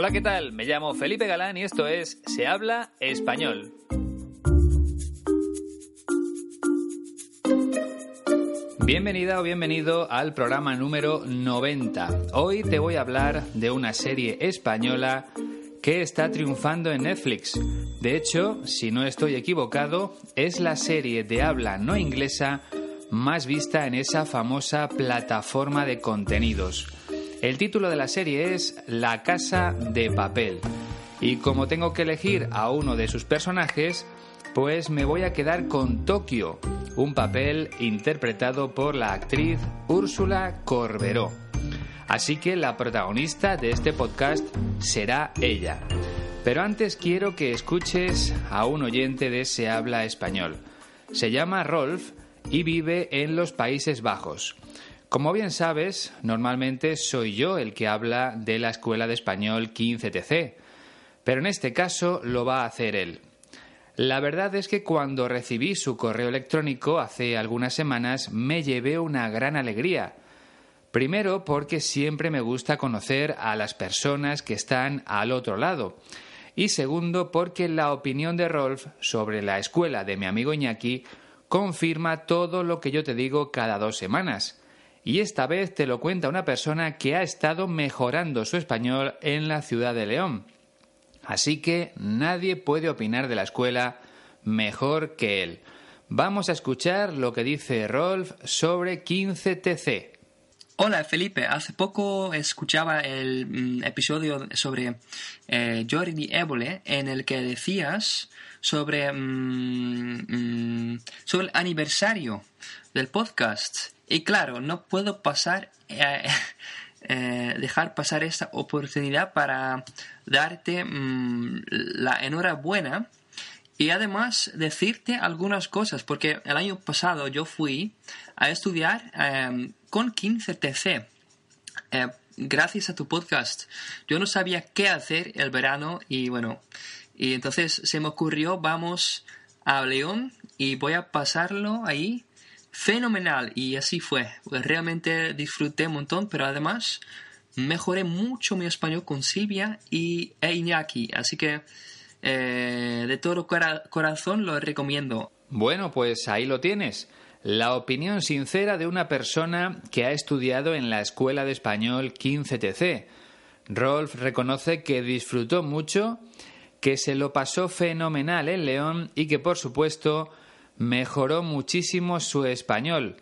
Hola, ¿qué tal? Me llamo Felipe Galán y esto es Se habla español. Bienvenida o bienvenido al programa número 90. Hoy te voy a hablar de una serie española que está triunfando en Netflix. De hecho, si no estoy equivocado, es la serie de habla no inglesa más vista en esa famosa plataforma de contenidos. El título de la serie es La Casa de Papel. Y como tengo que elegir a uno de sus personajes, pues me voy a quedar con Tokio, un papel interpretado por la actriz Úrsula Corberó. Así que la protagonista de este podcast será ella. Pero antes quiero que escuches a un oyente de Se habla español. Se llama Rolf y vive en los Países Bajos. Como bien sabes, normalmente soy yo el que habla de la Escuela de Español 15TC, pero en este caso lo va a hacer él. La verdad es que cuando recibí su correo electrónico hace algunas semanas me llevé una gran alegría. Primero porque siempre me gusta conocer a las personas que están al otro lado. Y segundo porque la opinión de Rolf sobre la escuela de mi amigo Iñaki confirma todo lo que yo te digo cada dos semanas y esta vez te lo cuenta una persona que ha estado mejorando su español en la ciudad de León. Así que nadie puede opinar de la escuela mejor que él. Vamos a escuchar lo que dice Rolf sobre 15TC. Hola Felipe, hace poco escuchaba el mm, episodio sobre eh, Jordi Évole en el que decías sobre, mm, mm, sobre el aniversario del podcast y claro, no puedo pasar, eh, eh, dejar pasar esta oportunidad para darte mm, la enhorabuena y además decirte algunas cosas, porque el año pasado yo fui a estudiar em, con 15 TC. Eh, gracias a tu podcast. Yo no sabía qué hacer el verano y bueno, y entonces se me ocurrió, vamos a León y voy a pasarlo ahí fenomenal y así fue. Realmente disfruté un montón, pero además mejoré mucho mi español con Silvia y e Iñaki, así que eh, de todo corazón lo recomiendo. Bueno, pues ahí lo tienes. La opinión sincera de una persona que ha estudiado en la Escuela de Español 15TC. Rolf reconoce que disfrutó mucho, que se lo pasó fenomenal en León y que por supuesto mejoró muchísimo su español.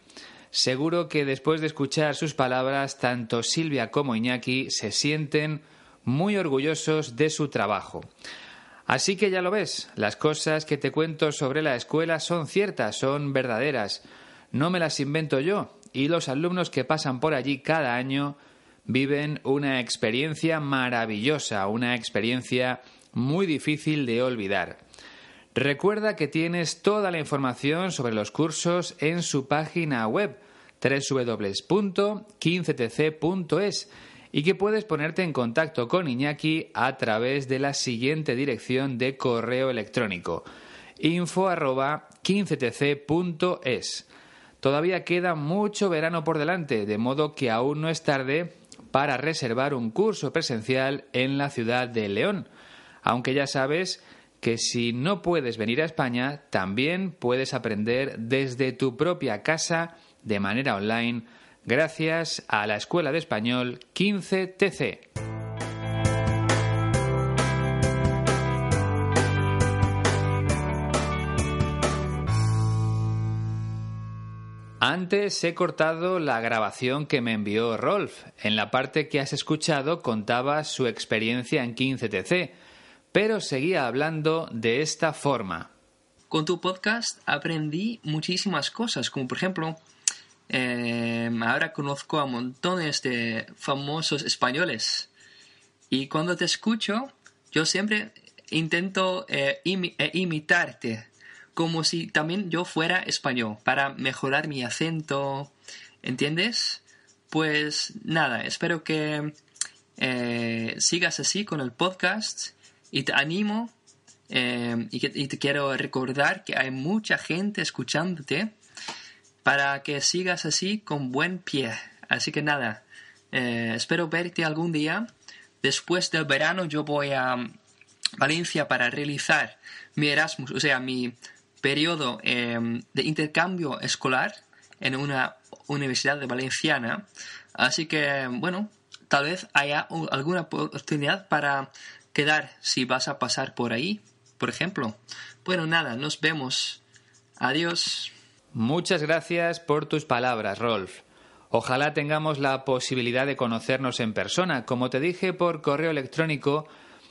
Seguro que después de escuchar sus palabras, tanto Silvia como Iñaki se sienten muy orgullosos de su trabajo. Así que ya lo ves, las cosas que te cuento sobre la escuela son ciertas, son verdaderas. No me las invento yo, y los alumnos que pasan por allí cada año viven una experiencia maravillosa, una experiencia muy difícil de olvidar. Recuerda que tienes toda la información sobre los cursos en su página web www.15tc.es y que puedes ponerte en contacto con Iñaki a través de la siguiente dirección de correo electrónico info 15tc.es. Todavía queda mucho verano por delante, de modo que aún no es tarde para reservar un curso presencial en la ciudad de León, aunque ya sabes que si no puedes venir a España, también puedes aprender desde tu propia casa de manera online gracias a la Escuela de Español 15TC. Antes he cortado la grabación que me envió Rolf. En la parte que has escuchado contaba su experiencia en 15TC pero seguía hablando de esta forma. Con tu podcast aprendí muchísimas cosas, como por ejemplo eh, ahora conozco a montones de famosos españoles. Y cuando te escucho, yo siempre intento eh, eh, imitarte, como si también yo fuera español, para mejorar mi acento. ¿Entiendes? Pues nada, espero que sigas así con el podcast y te animo y te quiero recordar que hay mucha gente escuchándote para que sigas así con buen pie. Así que nada, eh, espero verte algún día. Después del verano yo voy a Valencia para realizar mi Erasmus, o sea, mi periodo em, de intercambio escolar en una universidad de Valenciana. Así que, bueno, tal vez haya alguna oportunidad para quedar si vas a pasar por ahí, por ejemplo. Bueno, nada, nos vemos. Adiós. Muchas gracias por tus palabras, Rolf. Ojalá tengamos la posibilidad de conocernos en persona. Como te dije por correo electrónico,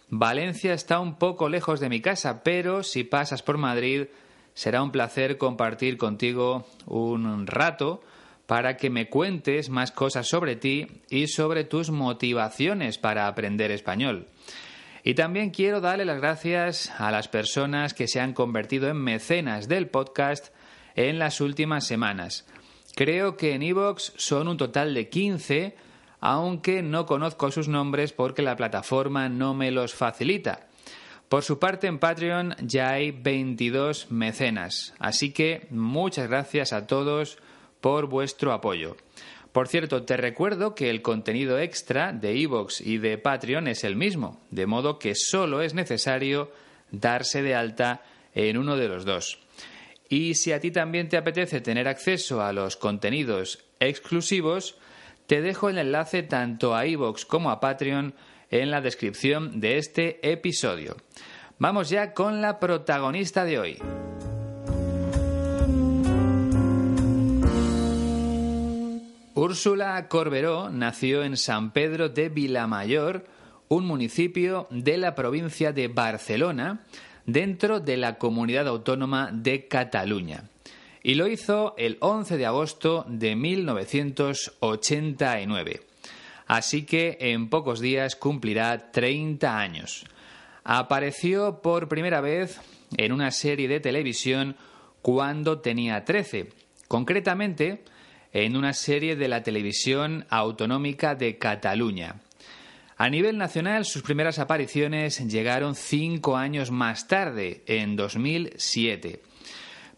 Valencia está un poco lejos de mi casa, pero si pasas por Madrid, será un placer compartir contigo un rato para que me cuentes más cosas sobre ti y sobre tus motivaciones para aprender español. Y también quiero darle las gracias a las personas que se han convertido en mecenas del podcast en las últimas semanas. Creo que en Evox son un total de 15, aunque no conozco sus nombres porque la plataforma no me los facilita. Por su parte, en Patreon ya hay 22 mecenas, así que muchas gracias a todos por vuestro apoyo. Por cierto, te recuerdo que el contenido extra de Evox y de Patreon es el mismo, de modo que solo es necesario darse de alta en uno de los dos. Y si a ti también te apetece tener acceso a los contenidos exclusivos, te dejo el enlace tanto a iVoox como a Patreon en la descripción de este episodio. Vamos ya con la protagonista de hoy. Úrsula Corberó nació en San Pedro de Vilamayor, un municipio de la provincia de Barcelona, dentro de la comunidad autónoma de Cataluña. Y lo hizo el 11 de agosto de 1989. Así que en pocos días cumplirá 30 años. Apareció por primera vez en una serie de televisión cuando tenía 13, concretamente en una serie de la televisión autonómica de Cataluña. A nivel nacional, sus primeras apariciones llegaron cinco años más tarde, en 2007.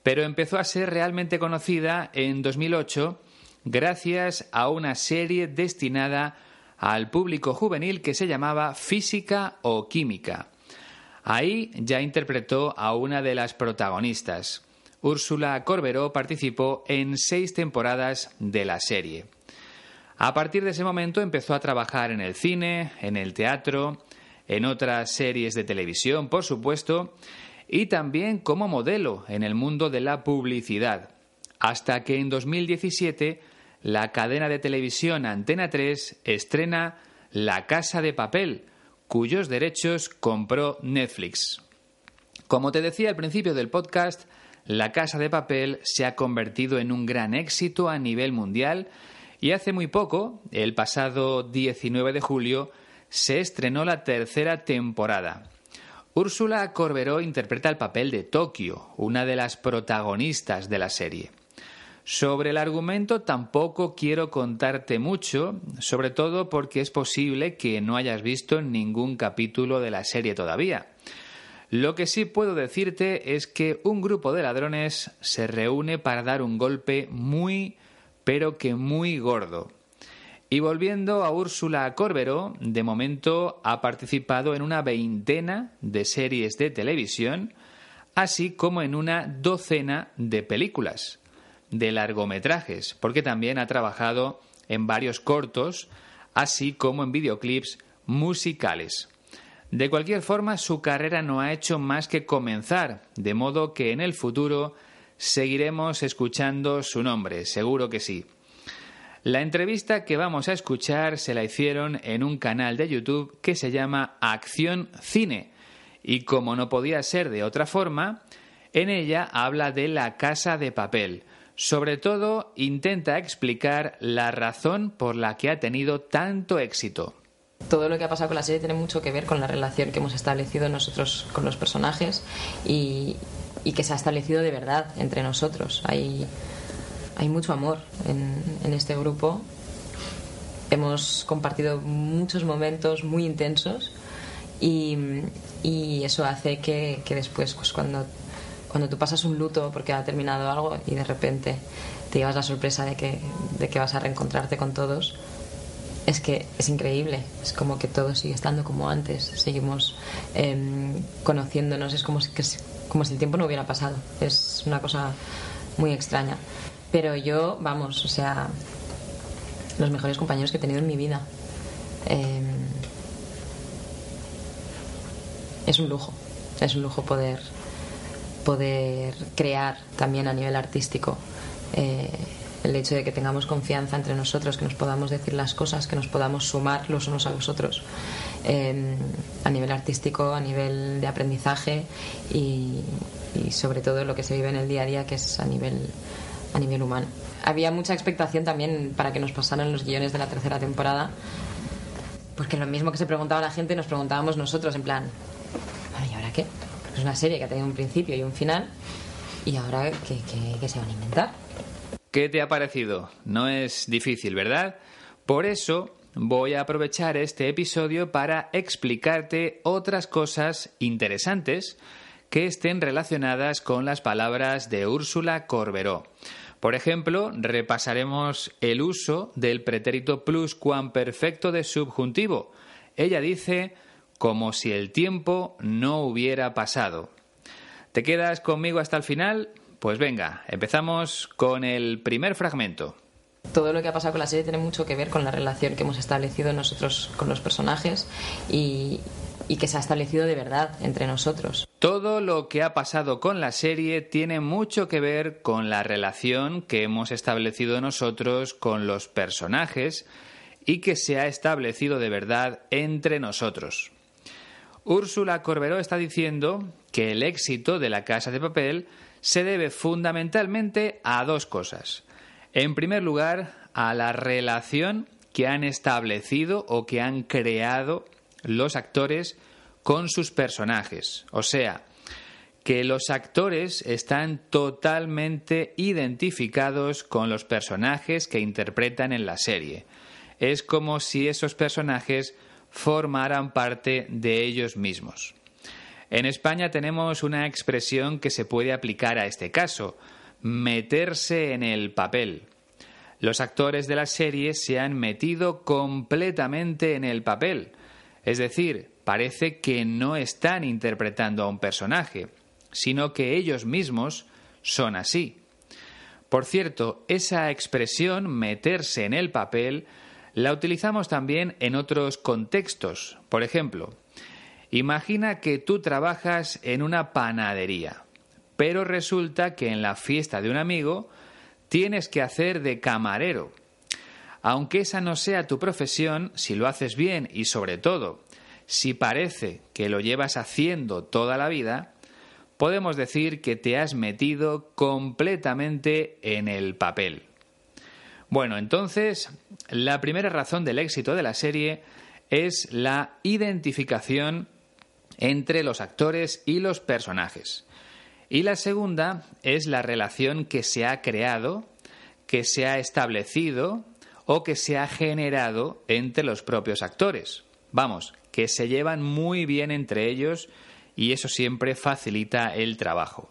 Pero empezó a ser realmente conocida en 2008 gracias a una serie destinada al público juvenil que se llamaba Física o Química. Ahí ya interpretó a una de las protagonistas. Úrsula Corberó participó en seis temporadas de la serie. A partir de ese momento empezó a trabajar en el cine, en el teatro, en otras series de televisión, por supuesto, y también como modelo en el mundo de la publicidad, hasta que en 2017 la cadena de televisión Antena 3 estrena La Casa de Papel, cuyos derechos compró Netflix. Como te decía al principio del podcast, La Casa de Papel se ha convertido en un gran éxito a nivel mundial y hace muy poco, el pasado 19 de julio, se estrenó la tercera temporada. Úrsula Corberó interpreta el papel de Tokio, una de las protagonistas de la serie. Sobre el argumento tampoco quiero contarte mucho, sobre todo porque es posible que no hayas visto ningún capítulo de la serie todavía. Lo que sí puedo decirte es que un grupo de ladrones se reúne para dar un golpe muy pero que muy gordo. Y volviendo a Úrsula Corberó, de momento ha participado en una veintena de series de televisión, así como en una docena de películas, de largometrajes, porque también ha trabajado en varios cortos, así como en videoclips musicales. De cualquier forma, su carrera no ha hecho más que comenzar, de modo que en el futuro seguiremos escuchando su nombre, seguro que sí. La entrevista que vamos a escuchar se la hicieron en un canal de YouTube que se llama Acción Cine y como no podía ser de otra forma, en ella habla de La Casa de Papel, Sobre todo, intenta explicar la razón por la que ha tenido tanto éxito. Todo lo que ha pasado con la serie tiene mucho que ver con la relación que hemos establecido nosotros con los personajes y, que se ha establecido de verdad entre nosotros. Hay, hay mucho amor en, en este grupo. Hemos compartido muchos momentos muy intensos y, y eso hace que, que después, pues cuando cuando tú pasas un luto porque ha terminado algo y de repente te llevas la sorpresa de que, de que vas a reencontrarte con todos, es que es increíble. Es como que todo sigue estando como antes. Seguimos em, conociéndonos. Es como si, como si el tiempo no hubiera pasado. Es una cosa muy extraña. Pero yo, vamos, o sea, los mejores compañeros que he tenido en mi vida. Em, es un lujo. Es un lujo poder poder crear también a nivel artístico. Eh, el hecho de que tengamos confianza entre nosotros, que nos podamos decir las cosas, que nos podamos sumar los unos a los otros eh, a nivel artístico, a nivel de aprendizaje y, sobre todo lo que se vive en el día a día, que es a nivel, a nivel humano. Había mucha expectación también para que nos pasaran los guiones de la tercera temporada, porque lo mismo que se preguntaba la gente, nos preguntábamos nosotros en plan, ¿y ahora qué? es una serie que ha tenido un principio y un final. ¿Y ahora qué, se van a inventar? ¿Qué te ha parecido? No es difícil, ¿verdad? Por eso voy a aprovechar este episodio para explicarte otras cosas interesantes que estén relacionadas con las palabras de Úrsula Corberó. Por ejemplo, repasaremos el uso del pretérito pluscuamperfecto de subjuntivo. Ella dice como si el tiempo no hubiera pasado. ¿Te quedas conmigo hasta el final? Pues venga, empezamos con el primer fragmento. Todo lo que ha pasado con la serie tiene mucho que ver con la relación que hemos establecido nosotros con los personajes y, que se ha establecido de verdad entre nosotros. Todo lo que ha pasado con la serie tiene mucho que ver con la relación que hemos establecido nosotros con los personajes y que se ha establecido de verdad entre nosotros. Úrsula Corberó está diciendo que el éxito de la Casa de Papel se debe fundamentalmente a dos cosas. En primer lugar, a la relación que han establecido o que han creado los actores con sus personajes. O sea, que los actores están totalmente identificados con los personajes que interpretan en la serie. Es como si esos personajes formaran parte de ellos mismos. En España tenemos una expresión que se puede aplicar a este caso, meterse en el papel. Los actores de la serie se han metido completamente en el papel, es decir, parece que no están interpretando a un personaje, sino que ellos mismos son así. Por cierto, esa expresión meterse en el papel la utilizamos también en otros contextos. Por ejemplo, imagina que tú trabajas en una panadería, pero resulta que en la fiesta de un amigo tienes que hacer de camarero. Aunque esa no sea tu profesión, si lo haces bien y sobre todo si parece que lo llevas haciendo toda la vida, podemos decir que te has metido completamente en el papel. Bueno, entonces, la primera razón del éxito de la serie es la identificación entre los actores y los personajes. Y la segunda es la relación que se ha creado, que se ha establecido o que se ha generado entre los propios actores. Vamos, que se llevan muy bien entre ellos y eso siempre facilita el trabajo.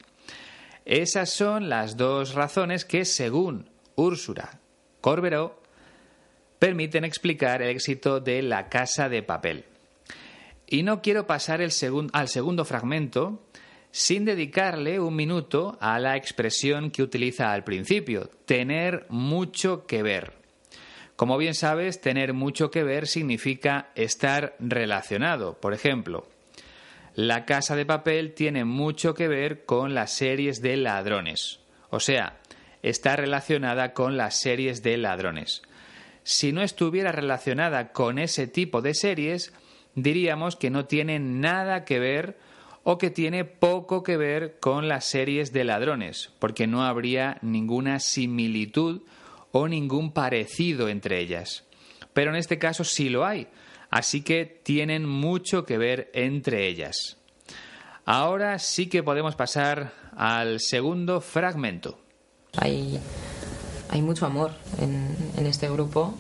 Esas son las dos razones que, según Úrsula Corberó permiten explicar el éxito de La Casa de Papel. Y no quiero pasar al segundo fragmento sin dedicarle un minuto a la expresión que utiliza al principio, tener mucho que ver. Como bien sabes, tener mucho que ver significa estar relacionado. Por ejemplo, La Casa de Papel tiene mucho que ver con las series de ladrones. O sea, está relacionada con las series de ladrones. Si no estuviera relacionada con ese tipo de series, diríamos que no tiene nada que ver o que tiene poco que ver con las series de ladrones, porque no habría ninguna similitud o ningún parecido entre ellas. Pero en este caso sí lo hay, así que tienen mucho que ver entre ellas. Ahora sí que podemos pasar al segundo fragmento. Hay, hay mucho amor en, en este grupo.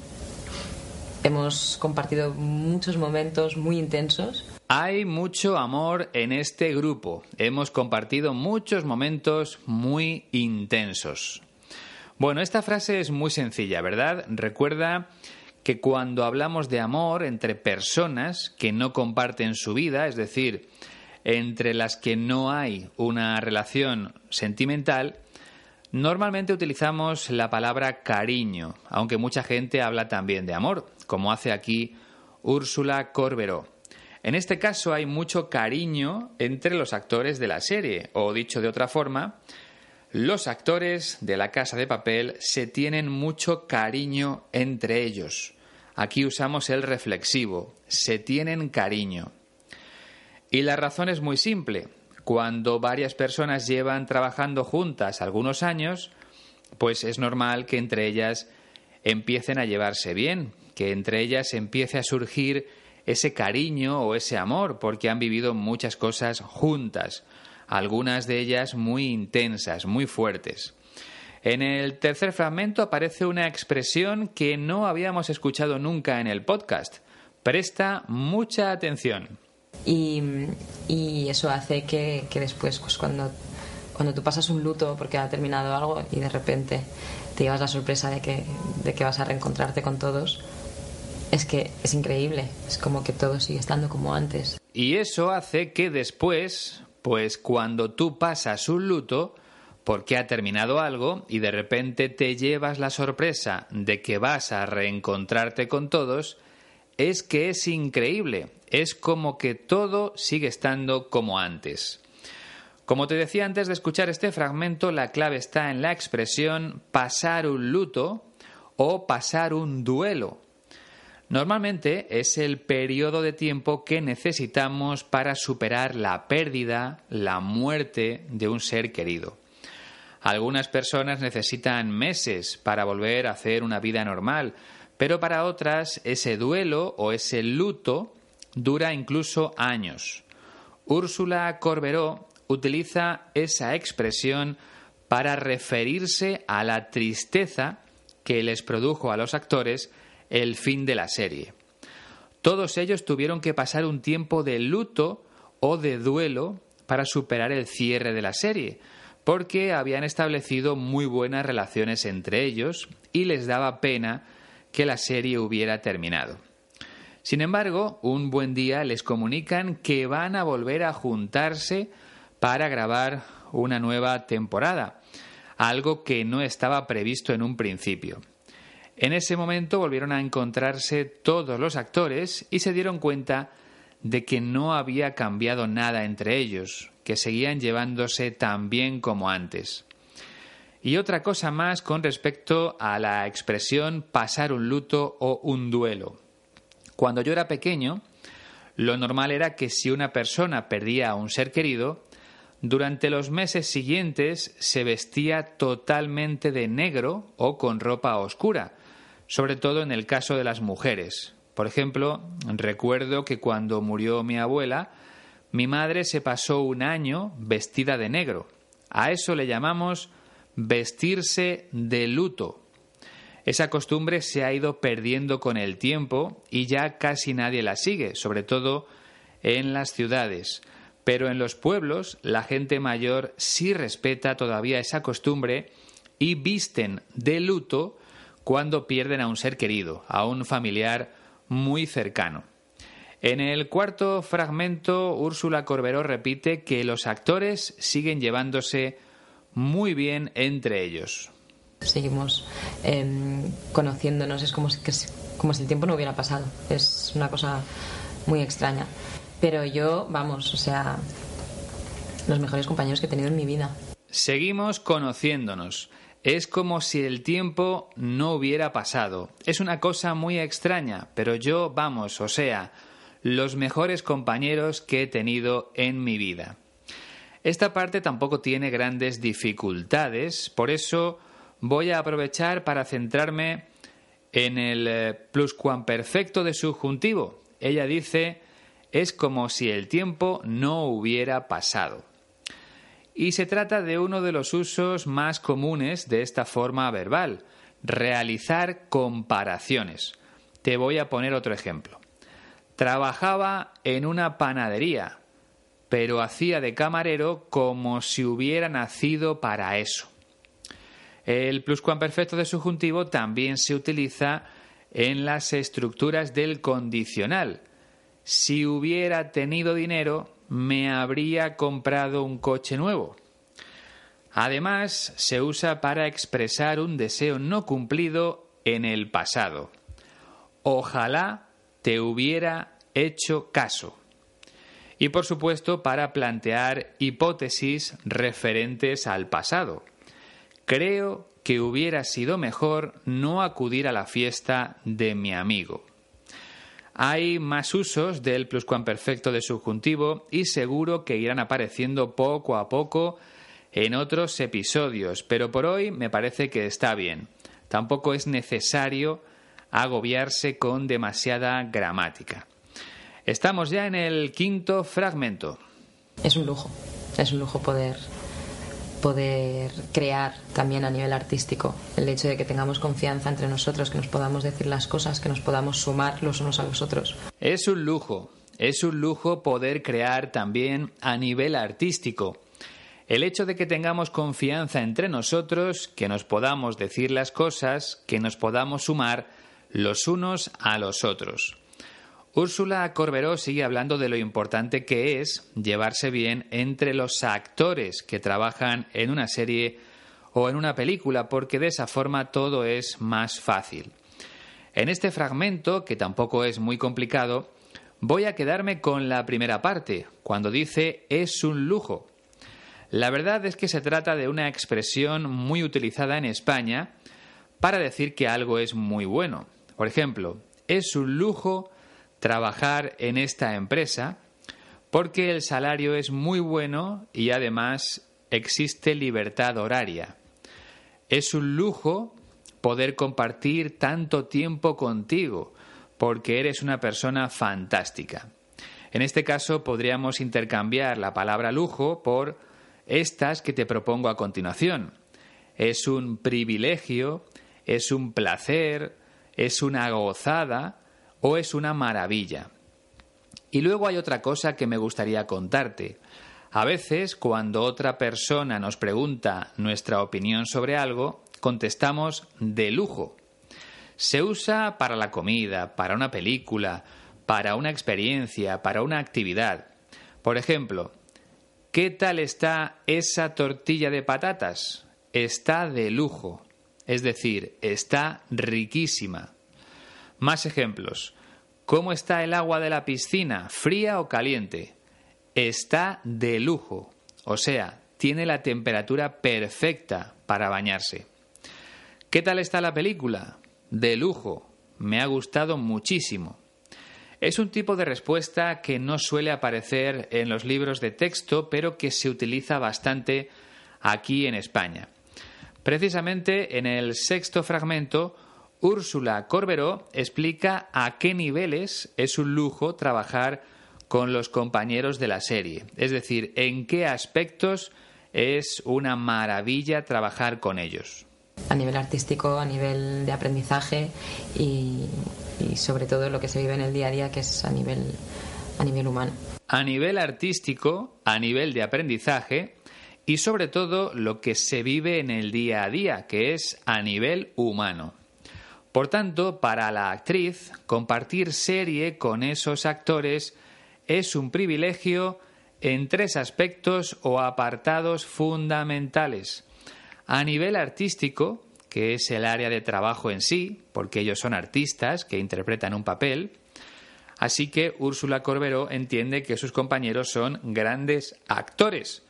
Hemos compartido muchos momentos muy intensos. Hay mucho amor en este grupo. Hemos compartido muchos momentos muy intensos. Bueno, esta frase es muy sencilla, ¿verdad? Recuerda que cuando hablamos de amor entre personas que no comparten su vida, es decir, entre las que no hay una relación sentimental, normalmente utilizamos la palabra cariño, aunque mucha gente habla también de amor, como hace aquí Úrsula Corberó. En este caso hay mucho cariño entre los actores de la serie, o dicho de otra forma, los actores de la casa de papel se tienen mucho cariño entre ellos. Aquí usamos el reflexivo, se tienen cariño. Y la razón es muy simple. Cuando varias personas llevan trabajando juntas algunos años, pues es normal que entre ellas empiecen a llevarse bien, que entre ellas empiece a surgir ese cariño o ese amor, porque han vivido muchas cosas juntas algunas de ellas muy intensas, muy fuertes. En el tercer fragmento aparece una expresión que no habíamos escuchado nunca en el podcast. Presta mucha atención. Y, eso hace que, después, pues cuando, cuando tú pasas un luto porque ha terminado algo y de repente te llevas la sorpresa de que, de que vas a reencontrarte con todos, es que es increíble. Es como que todo sigue estando como antes. Y eso hace que después pues cuando tú pasas un luto, porque ha terminado algo y de repente te llevas la sorpresa de que vas a reencontrarte con todos, es que es increíble, es como que todo sigue estando como antes. Como te decía antes de escuchar este fragmento, la clave está en la expresión pasar un luto o pasar un duelo. Normalmente es el periodo de tiempo que necesitamos para superar la pérdida, la muerte de un ser querido. Algunas personas necesitan meses para volver a hacer una vida normal, pero para otras ese duelo o ese luto dura incluso años. Úrsula Corberó utiliza esa expresión para referirse a la tristeza que les produjo a los actores el fin de la serie. Todos ellos tuvieron que pasar un tiempo de luto o de duelo para superar el cierre de la serie, porque habían establecido muy buenas relaciones entre ellos y les daba pena que la serie hubiera terminado. Sin embargo, un buen día les comunican que van a volver a juntarse para grabar una nueva temporada, algo que no estaba previsto en un principio. En ese momento volvieron a encontrarse todos los actores y se dieron cuenta de que no había cambiado nada entre ellos, que seguían llevándose tan bien como antes. Y otra cosa más con respecto a la expresión pasar un luto o un duelo. Cuando yo era pequeño, lo normal era que si una persona perdía a un ser querido, durante los meses siguientes se vestía totalmente de negro o con ropa oscura, sobre todo en el caso de las mujeres. Por ejemplo, recuerdo que cuando murió mi abuela, mi madre se pasó un año vestida de negro. A eso le llamamos vestirse de luto. Esa costumbre se ha ido perdiendo con el tiempo y ya casi nadie la sigue, sobre todo en las ciudades. Pero en los pueblos la gente mayor sí respeta todavía esa costumbre y visten de luto cuando pierden a un ser querido, a un familiar muy cercano. En el cuarto fragmento, Úrsula Corberó repite que los actores siguen llevándose muy bien entre ellos. Seguimos em, conociéndonos, es como si, como si el tiempo no hubiera pasado. Es una cosa muy extraña. Pero yo, vamos, o sea, los mejores compañeros que he tenido en mi vida. Seguimos conociéndonos. Es como si el tiempo no hubiera pasado. Es una cosa muy extraña, pero yo, vamos, o sea, los mejores compañeros que he tenido en mi vida. Esta parte tampoco tiene grandes dificultades, por eso voy a aprovechar para centrarme en el eh, pluscuamperfecto de subjuntivo. Ella dice, es como si el tiempo no hubiera pasado. Y se trata de uno de los usos más comunes de esta forma verbal, realizar comparaciones. Te voy a poner otro ejemplo. Trabajaba en una panadería, pero hacía de camarero como si hubiera nacido para eso. El pluscuamperfecto de subjuntivo también se utiliza en las estructuras del condicional. Si hubiera tenido dinero, me habría comprado un coche nuevo. Además, se usa para expresar un deseo no cumplido en el pasado. Ojalá te hubiera hecho caso. Y por supuesto para plantear hipótesis referentes al pasado. Creo que hubiera sido mejor no acudir a la fiesta de mi amigo. Hay más usos del pluscuamperfecto de subjuntivo y seguro que irán apareciendo poco a poco en otros episodios, pero por hoy me parece que está bien. Tampoco es necesario agobiarse con demasiada gramática. Estamos ya en el quinto fragmento. Es un lujo, es un lujo poder poder crear también a nivel artístico. El hecho de que tengamos confianza entre nosotros, que nos podamos decir las cosas, que nos podamos sumar los unos a los otros. Es un lujo, es un lujo poder crear también a nivel artístico. El hecho de que tengamos confianza entre nosotros, que nos podamos decir las cosas, que nos podamos sumar los unos a los otros. Úrsula Corberó sigue hablando de lo importante que es llevarse bien entre los actores que trabajan en una serie o en una película, porque de esa forma todo es más fácil. En este fragmento, que tampoco es muy complicado, voy a quedarme con la primera parte, cuando dice es un lujo. La verdad es que se trata de una expresión muy utilizada en España para decir que algo es muy bueno. Por ejemplo, es un lujo trabajar en esta empresa porque el salario es muy bueno y además existe libertad horaria. Es un lujo poder compartir tanto tiempo contigo porque eres una persona fantástica. En este caso podríamos intercambiar la palabra lujo por estas que te propongo a continuación. Es un privilegio, es un placer, es una gozada, o es una maravilla. Y luego hay otra cosa que me gustaría contarte. A veces, cuando otra persona nos pregunta nuestra opinión sobre algo, contestamos de lujo. Se usa para la comida, para una película, para una experiencia, para una actividad. Por ejemplo, ¿qué tal está esa tortilla de patatas? Está de lujo, es decir, está riquísima. Más ejemplos. ¿Cómo está el agua de la piscina? ¿Fría o caliente? Está de lujo. O sea, tiene la temperatura perfecta para bañarse. ¿Qué tal está la película? De lujo. Me ha gustado muchísimo. Es un tipo de respuesta que no suele aparecer en los libros de texto, pero que se utiliza bastante aquí en España. Precisamente en el sexto fragmento Úrsula Corberó explica a qué niveles es un lujo trabajar con los compañeros de la serie, es decir, en qué aspectos es una maravilla trabajar con ellos. A nivel artístico, a nivel de aprendizaje y, sobre todo lo que se vive en el día a día, que es a nivel, a nivel humano. A nivel artístico, a nivel de aprendizaje y sobre todo lo que se vive en el día a día, que es a nivel humano. Por tanto, para la actriz, compartir serie con esos actores es un privilegio en tres aspectos o apartados fundamentales. A nivel artístico, que es el área de trabajo en sí, porque ellos son artistas que interpretan un papel, así que Úrsula Corberó entiende que sus compañeros son grandes actores.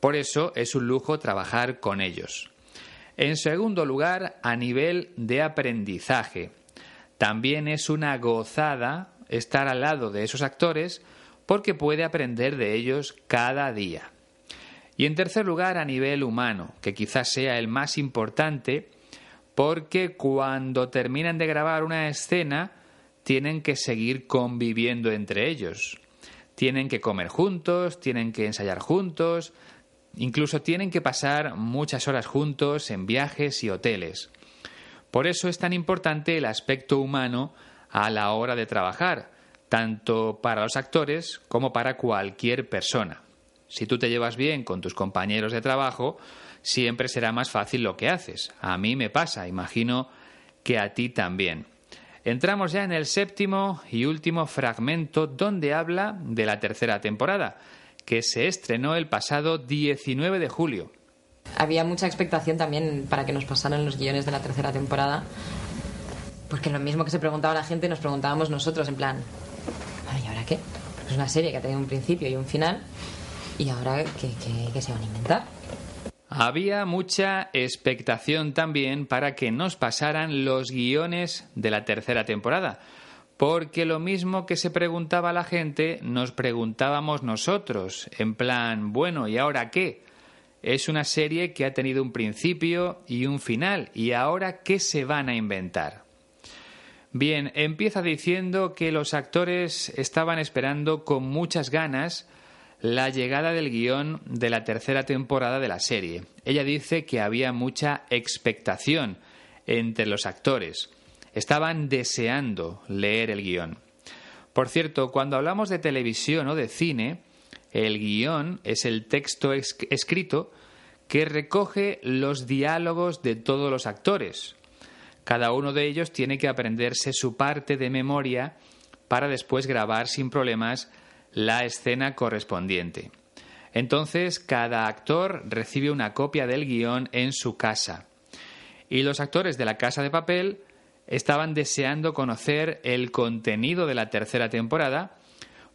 Por eso es un lujo trabajar con ellos. En segundo lugar, a nivel de aprendizaje. También es una gozada estar al lado de esos actores porque puede aprender de ellos cada día. Y en tercer lugar, a nivel humano, que quizás sea el más importante, porque cuando terminan de grabar una escena, tienen que seguir conviviendo entre ellos. Tienen que comer juntos, tienen que ensayar juntos, incluso tienen que pasar muchas horas juntos en viajes y hoteles. Por eso es tan importante el aspecto humano a la hora de trabajar, tanto para los actores como para cualquier persona. Si tú te llevas bien con tus compañeros de trabajo, siempre será más fácil lo que haces. A mí me pasa, imagino que a ti también. Entramos ya en el séptimo y último fragmento donde habla de la tercera temporada, que se estrenó el pasado 19 de julio. Había mucha expectación también para que nos pasaran los guiones de la tercera temporada, porque lo mismo que se preguntaba la gente nos preguntábamos nosotros en plan, ¿y ahora qué? es una serie que ha tenido un principio y un final, ¿y ahora qué, se van a inventar? Había mucha expectación también para que nos pasaran los guiones de la tercera temporada, porque lo mismo que se preguntaba la gente, nos preguntábamos nosotros, en plan, bueno, ¿y ahora qué? Es una serie que ha tenido un principio y un final, ¿y ahora qué se van a inventar? Bien, empieza diciendo que los actores estaban esperando con muchas ganas la llegada del guion de la tercera temporada de la serie. Ella dice que había mucha expectación entre los actores. Estaban deseando leer el guion. Por cierto, cuando hablamos de televisión o de cine, el guion es el texto escrito que recoge los diálogos de todos los actores, cada uno de ellos tiene que aprenderse su parte de memoria para después grabar sin problemas la escena correspondiente. Entonces, cada actor recibe una copia del guion en su casa. Y los actores de la Casa de Papel estaban deseando conocer el contenido de la tercera temporada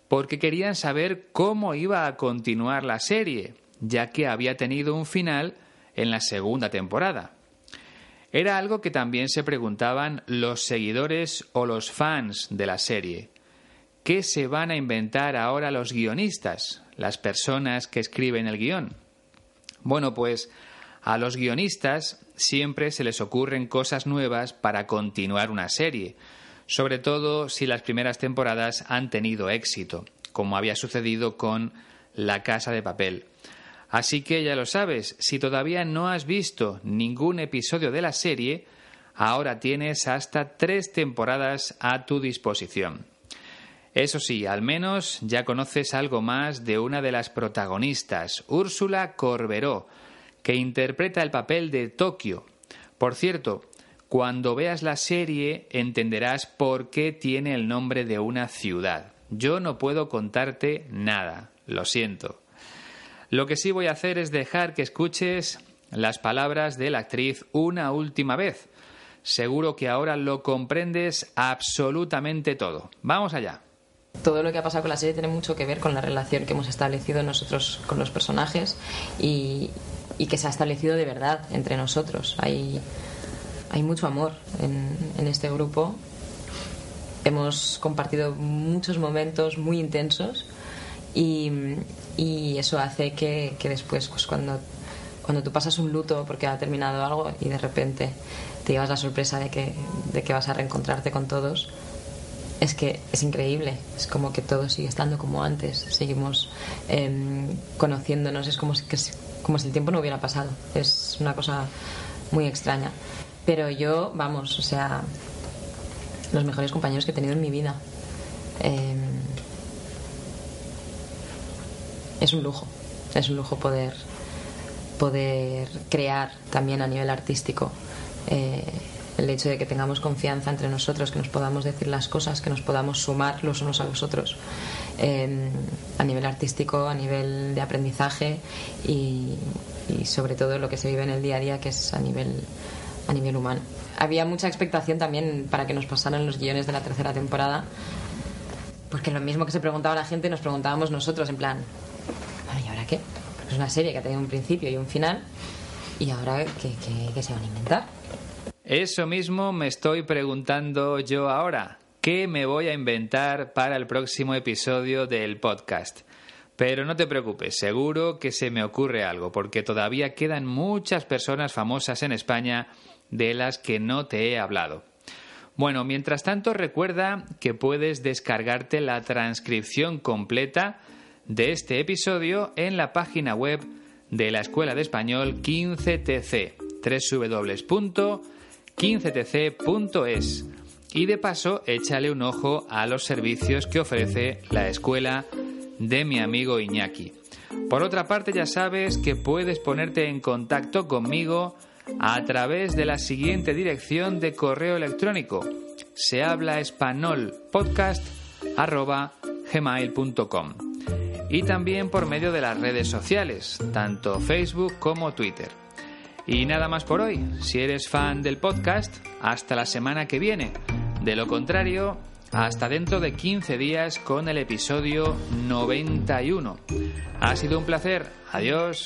porque querían saber cómo iba a continuar la serie, ya que había tenido un final en la segunda temporada. Era algo que también se preguntaban los seguidores o los fans de la serie. ¿Qué se van a inventar ahora los guionistas, las personas que escriben el guion? Bueno, pues a los guionistas siempre se les ocurren cosas nuevas para continuar una serie, sobre todo si las primeras temporadas han tenido éxito, como había sucedido con La Casa de Papel. Así que ya lo sabes, si todavía no has visto ningún episodio de la serie, ahora tienes hasta tres temporadas a tu disposición. Eso sí, al menos ya conoces algo más de una de las protagonistas, Úrsula Corberó, que interpreta el papel de Tokio. Por cierto, cuando veas la serie entenderás por qué tiene el nombre de una ciudad. Yo no puedo contarte nada, lo siento. Lo que sí voy a hacer es dejar que escuches las palabras de la actriz una última vez. Seguro que ahora lo comprendes absolutamente todo. Vamos allá. Todo lo que ha pasado con la serie tiene mucho que ver con la relación que hemos establecido nosotros con los personajes y, que se ha establecido de verdad entre nosotros. Hay, mucho amor en, este grupo. Hemos compartido muchos momentos muy intensos y, y eso hace que, que después, pues cuando, cuando tú pasas un luto porque ha terminado algo y de repente te llevas la sorpresa de que, de que vas a reencontrarte con todos, es que es increíble. Es como que todo sigue estando como antes. Seguimos em, conociéndonos. Es como si, como si el tiempo no hubiera pasado. Es una cosa muy extraña. Pero yo, vamos, o sea, los mejores compañeros que he tenido en mi vida. Eh, es un lujo, es un lujo poder, poder crear también a nivel artístico. Eh, el hecho de que tengamos confianza entre nosotros, que nos podamos decir las cosas, que nos podamos sumar los unos a los otros eh, a nivel artístico, a nivel de aprendizaje y, sobre todo lo que se vive en el día a día, que es a nivel, a nivel humano. Había mucha expectación también para que nos pasaran los guiones de la tercera temporada, porque lo mismo que se preguntaba la gente, nos preguntábamos nosotros, en plan, ¿y ahora qué? Es una serie que ha tenido un principio y un final. ¿Y ahora qué, se van a inventar? Eso mismo me estoy preguntando yo ahora. qué me voy a inventar para el próximo episodio del podcast. Pero no te preocupes, seguro que se me ocurre algo, porque todavía quedan muchas personas famosas en España de las que no te he hablado. Bueno, mientras tanto recuerda que puedes descargarte la transcripción completa de este episodio en la página web de la Escuela de Español 15TC, www.15tc.es. Y de paso, échale un ojo a los servicios que ofrece la escuela de mi amigo Iñaki. Por otra parte, ya sabes que puedes ponerte en contacto conmigo a través de la siguiente dirección de correo electrónico. Se habla español podcast gmail.com y también por medio de las redes sociales, tanto Facebook como Twitter. Y nada más por hoy. Si eres fan del podcast, hasta la semana que viene. De lo contrario, hasta dentro de 15 días con el episodio 91. Ha sido un placer. Adiós.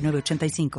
906985.